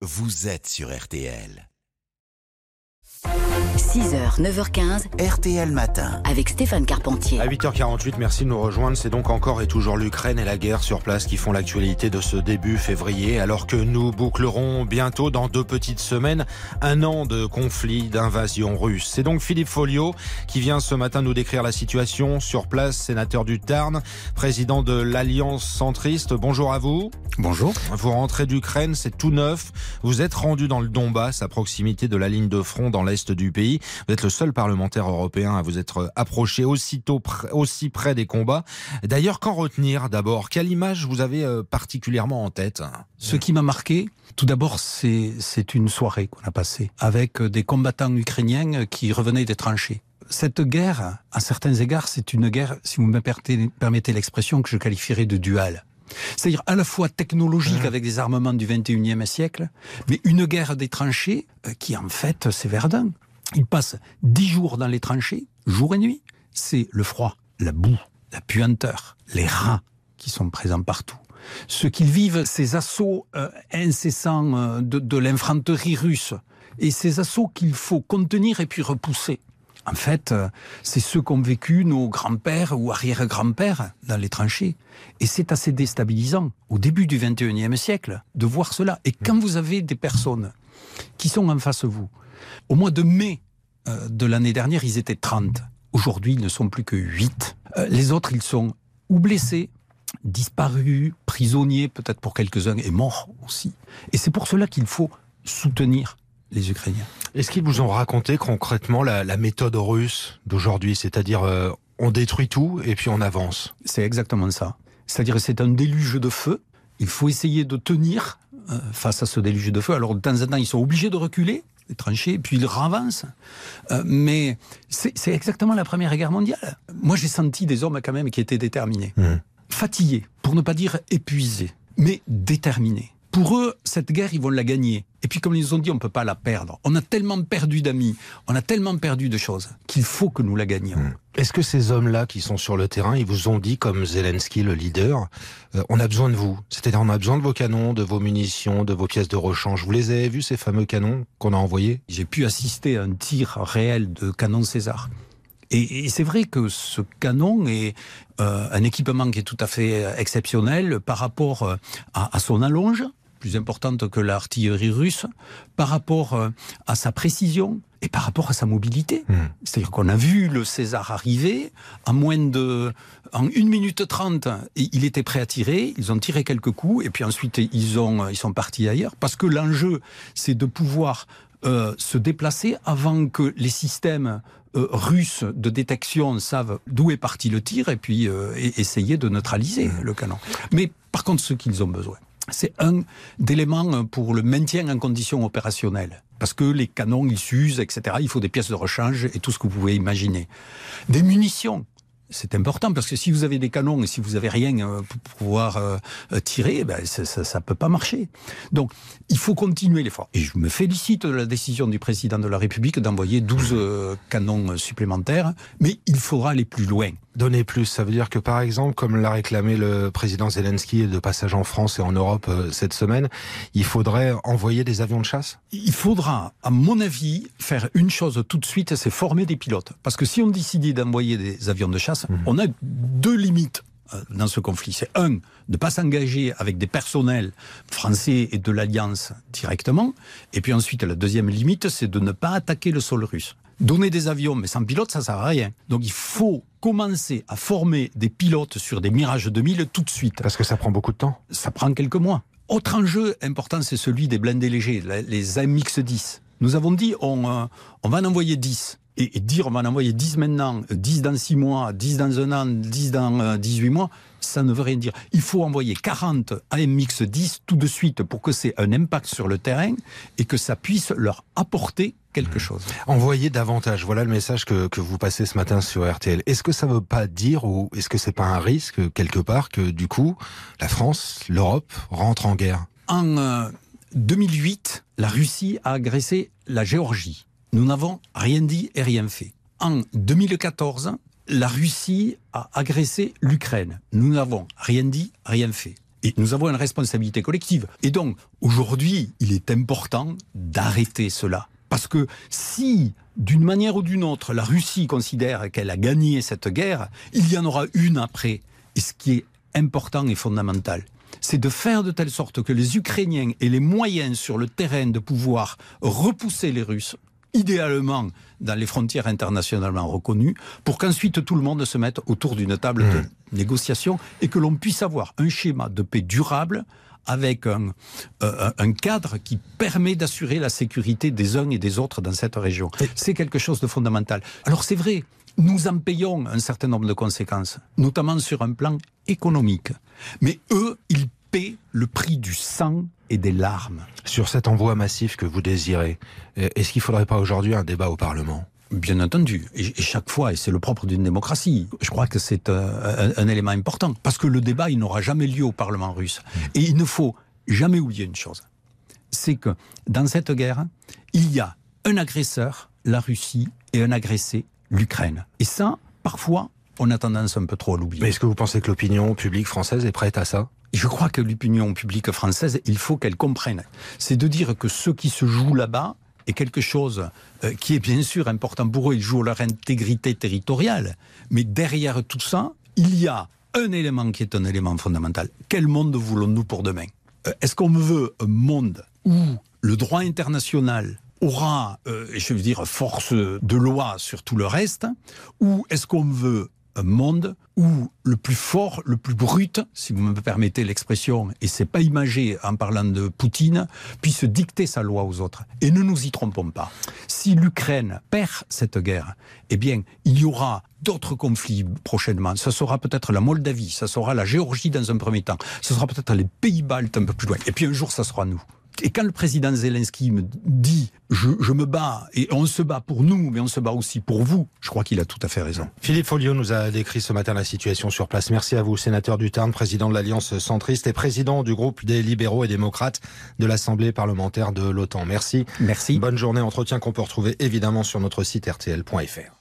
vous êtes sur RTL. 6h, 9h15, RTL Matin. avec Stéphane Carpentier. À 8h48, merci de nous rejoindre. C'est donc encore et toujours l'Ukraine et la guerre sur place qui font l'actualité de ce début février, alors que nous bouclerons bientôt, dans deux petites semaines, un an de conflit, d'invasion russe. C'est donc Philippe Folio qui vient ce matin nous décrire la situation sur place, sénateur du Tarn, président de l'Alliance centriste. Bonjour à vous. Bonjour. Vous rentrez d'Ukraine, c'est tout neuf. Vous êtes rendu dans le Donbass, à proximité de la ligne de front dans l'est du pays. Vous êtes le seul parlementaire européen à vous être approché aussitôt pr- aussi près des combats. D'ailleurs, qu'en retenir d'abord? Quelle image vous avez euh, particulièrement en tête? Ce qui m'a marqué, tout d'abord, c'est une soirée qu'on a passée avec des combattants ukrainiens qui revenaient des tranchées. Cette guerre, à certains égards, c'est une guerre, si vous me permettez, l'expression, que je qualifierais de dual. C'est-à-dire à la fois technologique avec des armements du 21e siècle, mais une guerre des tranchées euh, qui en fait c'est Verdun. Ils passent dix jours dans les tranchées, jour et nuit. C'est le froid, la boue, la puanteur, les rats qui sont présents partout. Ce qu'ils vivent, ces assauts euh, incessants euh, de, l'infanterie russe, et ces assauts qu'il faut contenir et puis repousser. En fait, euh, c'est ce qu'ont vécu nos grands-pères ou arrière-grands-pères dans les tranchées. Et c'est assez déstabilisant, au début du 21e siècle, de voir cela. Et quand vous avez des personnes qui sont en face de vous, au mois de mai euh, de l'année dernière, ils étaient 30. Aujourd'hui, ils ne sont plus que 8. Euh, les autres, ils sont ou blessés, disparus, prisonniers, peut-être pour quelques-uns, et morts aussi. Et c'est pour cela qu'il faut soutenir les Ukrainiens. Est-ce qu'ils vous ont raconté concrètement la, la méthode russe d'aujourd'hui? C'est-à-dire, euh, on détruit tout et puis on avance C'est exactement ça. C'est-à-dire c'est un déluge de feu. Il faut essayer de tenir euh, face à ce déluge de feu. Alors de temps en temps, ils sont obligés de reculer, les tranchées, puis ils ravancent. Euh, mais c'est exactement la Première Guerre mondiale. Moi, j'ai senti des hommes quand même qui étaient déterminés. Mhm. Fatigués, pour ne pas dire épuisés, mais déterminés. Pour eux, cette guerre, ils vont la gagner. Et puis, comme ils nous ont dit, on ne peut pas la perdre. On a tellement perdu d'amis, on a tellement perdu de choses, qu'il faut que nous la gagnions. Est-ce que ces hommes-là qui sont sur le terrain, ils vous ont dit, comme Zelensky, le leader, euh, on a besoin de vous? C'est-à-dire, on a besoin de vos canons, de vos munitions, de vos pièces de rechange. Vous les avez vus, ces fameux canons qu'on a envoyés? J'ai pu assister à un tir réel de canon César. Et, et c'est vrai que ce canon est euh, un équipement qui est tout à fait euh, exceptionnel par rapport à, à son allonge, plus importante que l'artillerie russe, par rapport euh, à sa précision et par rapport à sa mobilité. Hmm. C'est-à-dire qu'on a vu le César arriver en moins de en 1 minute 30, et il était prêt à tirer, ils ont tiré quelques coups et puis ensuite ils ont ils sont partis ailleurs parce que l'enjeu c'est de pouvoir euh, se déplacer avant que les systèmes euh, russes de détection savent d'où est parti le tir et puis euh, essayer de neutraliser le canon. Mais par contre, ce qu'ils ont besoin, c'est un d'éléments pour le maintien en condition opérationnelle. Parce que les canons, ils s'usent, etc. Il faut des pièces de rechange et tout ce que vous pouvez imaginer. Des munitions. C'est important parce que si vous avez des canons et si vous avez rien euh, pour pouvoir euh, euh, tirer, ben, ça, ça peut pas marcher. Donc, il faut continuer l'effort. Et je me félicite de la décision du président de la République d'envoyer 12 euh, canons supplémentaires, mais il faudra aller plus loin. Donner plus, ça veut dire que par exemple, comme l'a réclamé le président Zelensky de passage en France et en Europe euh, cette semaine, il faudrait envoyer des avions de chasse? Il faudra, à mon avis, faire une chose tout de suite, c'est former des pilotes. Parce que si on décidait d'envoyer des avions de chasse, on a deux limites euh, dans ce conflit. C'est un, de ne pas s'engager avec des personnels français et de l'Alliance directement. Et puis ensuite, la deuxième limite, c'est de ne pas attaquer le sol russe. Donner des avions, mais sans pilote, ça sert à rien. Donc il faut commencer à former des pilotes sur des Mirage 2000 tout de suite Parce que ça prend beaucoup de temps. ça prend quelques mois. Autre enjeu important, c'est celui des blindés légers, les AMX-10. Nous avons dit, on, euh, on va en envoyer 10. Et, et dire, on va en envoyer 10 maintenant, euh, 10 dans 6 mois, 10 dans un an, 10 dans euh, 18 mois, ça ne veut rien dire. Il faut envoyer 40 AMX-10 tout de suite pour que c'est un impact sur le terrain et que ça puisse leur apporter quelque chose. Envoyer davantage, voilà le message que, que vous passez ce matin sur RTL. Est-ce que ça veut pas dire, ou est-ce que c'est pas un risque, quelque part, que du coup, la France, l'Europe, rentre en guerre? En euh, 2008, la Russie a agressé la Géorgie. Nous n'avons rien dit et rien fait. En 2014, la Russie a agressé l'Ukraine. Nous n'avons rien dit, rien fait. Et nous avons une responsabilité collective. Et donc, aujourd'hui, il est important d'arrêter cela. Parce que si, d'une manière ou d'une autre, la Russie considère qu'elle a gagné cette guerre, il y en aura une après. Et ce qui est important et fondamental, c'est de faire de telle sorte que les Ukrainiens aient les moyens sur le terrain de pouvoir repousser les Russes, idéalement dans les frontières internationalement reconnues, pour qu'ensuite tout le monde se mette autour d'une table de Mmh. négociation et que l'on puisse avoir un schéma de paix durable avec un, euh, un cadre qui permet d'assurer la sécurité des uns et des autres dans cette région. C'est quelque chose de fondamental. Alors c'est vrai, nous en payons un certain nombre de conséquences, notamment sur un plan économique. Mais eux, ils le prix du sang et des larmes. Sur cet envoi massif que vous désirez, euh, est-ce qu'il ne faudrait pas aujourd'hui un débat au Parlement? Bien entendu, et, chaque fois, et c'est le propre d'une démocratie, je crois que c'est euh, un, un élément important, parce que le débat, il n'aura jamais lieu au Parlement russe. Et il ne faut jamais oublier une chose, c'est que dans cette guerre, il y a un agresseur, la Russie, et un agressé, l'Ukraine. Et ça, parfois, on a tendance un peu trop à l'oublier. Mais est-ce que vous pensez que l'opinion publique française est prête à ça? Je crois que l'opinion publique française, il faut qu'elle comprenne. C'est de dire que ce qui se joue là-bas est quelque chose euh, qui est bien sûr important pour eux. Ils jouent leur intégrité territoriale. Mais derrière tout ça, il y a un élément qui est un élément fondamental. Quel monde voulons-nous pour demain? Euh, Est-ce qu'on veut un monde où le droit international aura, euh, je veux dire, force de loi sur tout le reste? Ou est-ce qu'on veut monde où le plus fort, le plus brut, si vous me permettez l'expression, et c'est pas imagé en parlant de Poutine, puisse dicter sa loi aux autres. Et ne nous y trompons pas. Si l'Ukraine perd cette guerre, eh bien, il y aura d'autres conflits prochainement. Ce sera peut-être la Moldavie, ça sera la Géorgie dans un premier temps, ce sera peut-être les pays baltes un peu plus loin. Et puis un jour, ça sera nous. Et quand le président Zelensky me dit je, je, me bats et on se bat pour nous, mais on se bat aussi pour vous, je crois qu'il a tout à fait raison. Philippe Folliot nous a décrit ce matin la situation sur place. Merci à vous, sénateur du Tarn, président de l'Alliance centriste et président du groupe des libéraux et démocrates de l'Assemblée parlementaire de l'OTAN. Merci. Merci. Bonne journée. Entretien qu'on peut retrouver évidemment sur notre site rtl.fr.